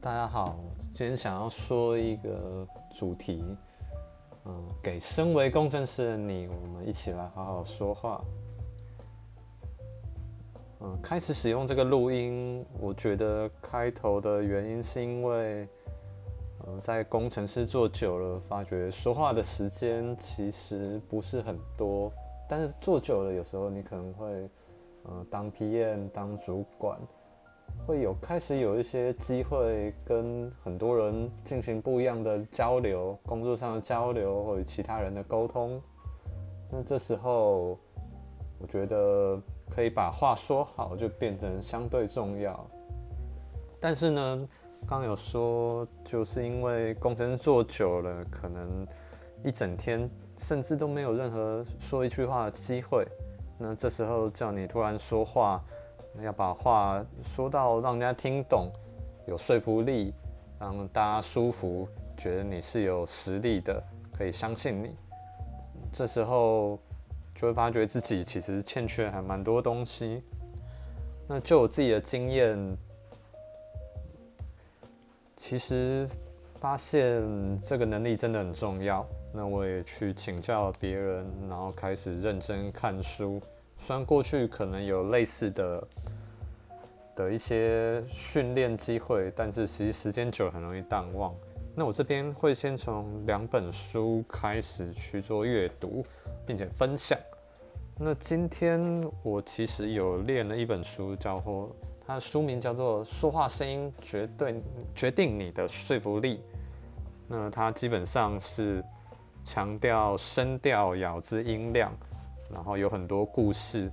大家好，今天想要说一个主题，嗯，给身为工程师的你，我们一起来好好说话。嗯，开始使用这个录音，我觉得开头的原因是因为，嗯，在工程师做久了，发觉说话的时间其实不是很多，但是做久了，有时候你可能会，嗯，当 PM 当主管。会有开始有一些机会跟很多人进行不一样的交流，工作上的交流或者其他人的沟通。那这时候，我觉得可以把话说好，就变成相对重要。但是呢，刚有说，就是因为工程做久了，可能一整天甚至都没有任何说一句话的机会。那这时候叫你突然说话。要把话说到让人家听懂，有说服力，让大家舒服，觉得你是有实力的，可以相信你。这时候就会发觉自己其实欠缺还蛮多东西。那就我自己的经验，其实发现这个能力真的很重要。那我也去请教别人，然后开始认真看书。虽然过去可能有类似的的一些训练机会，但是其实时间久很容易淡忘。那我这边会先从两本书开始去做阅读，并且分享。那今天我其实有练了一本书，叫做它的书名叫做《说话声音绝对决定你的说服力》。那它基本上是强调声调、咬字、音量。然后有很多故事，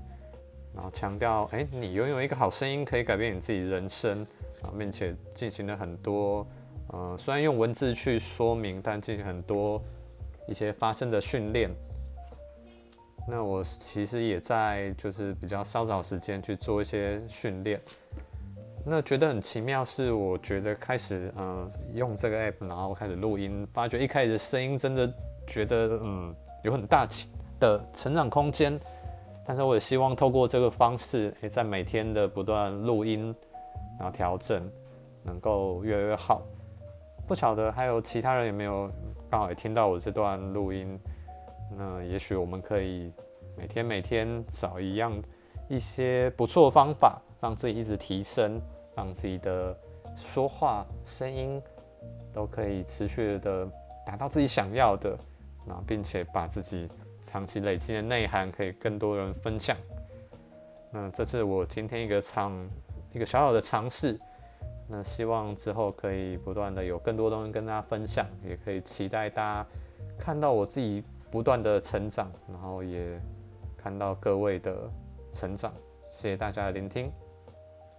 然后强调，哎，你拥有一个好声音可以改变你自己人生啊，并且进行了很多，呃，虽然用文字去说明，但进行很多一些发声的训练。那我其实也在就是比较稍早时间去做一些训练。那觉得很奇妙是，我觉得开始嗯用这个 app，然后开始录音，发觉一开始声音真的觉得嗯有很大起。的成长空间，但是我也希望透过这个方式，也在每天的不断录音，然后调整，能够越来越好。不晓得还有其他人有没有刚好也听到我这段录音？那也许我们可以每天每天找一样一些不错的方法，让自己一直提升，让自己的说话声音都可以持续的达到自己想要的，那并且把自己。长期累积的内涵可以更多人分享。那这是我今天一个尝一个小小的尝试。那希望之后可以不断的有更多东西跟大家分享，也可以期待大家看到我自己不断的成长，然后也看到各位的成长。谢谢大家的聆听。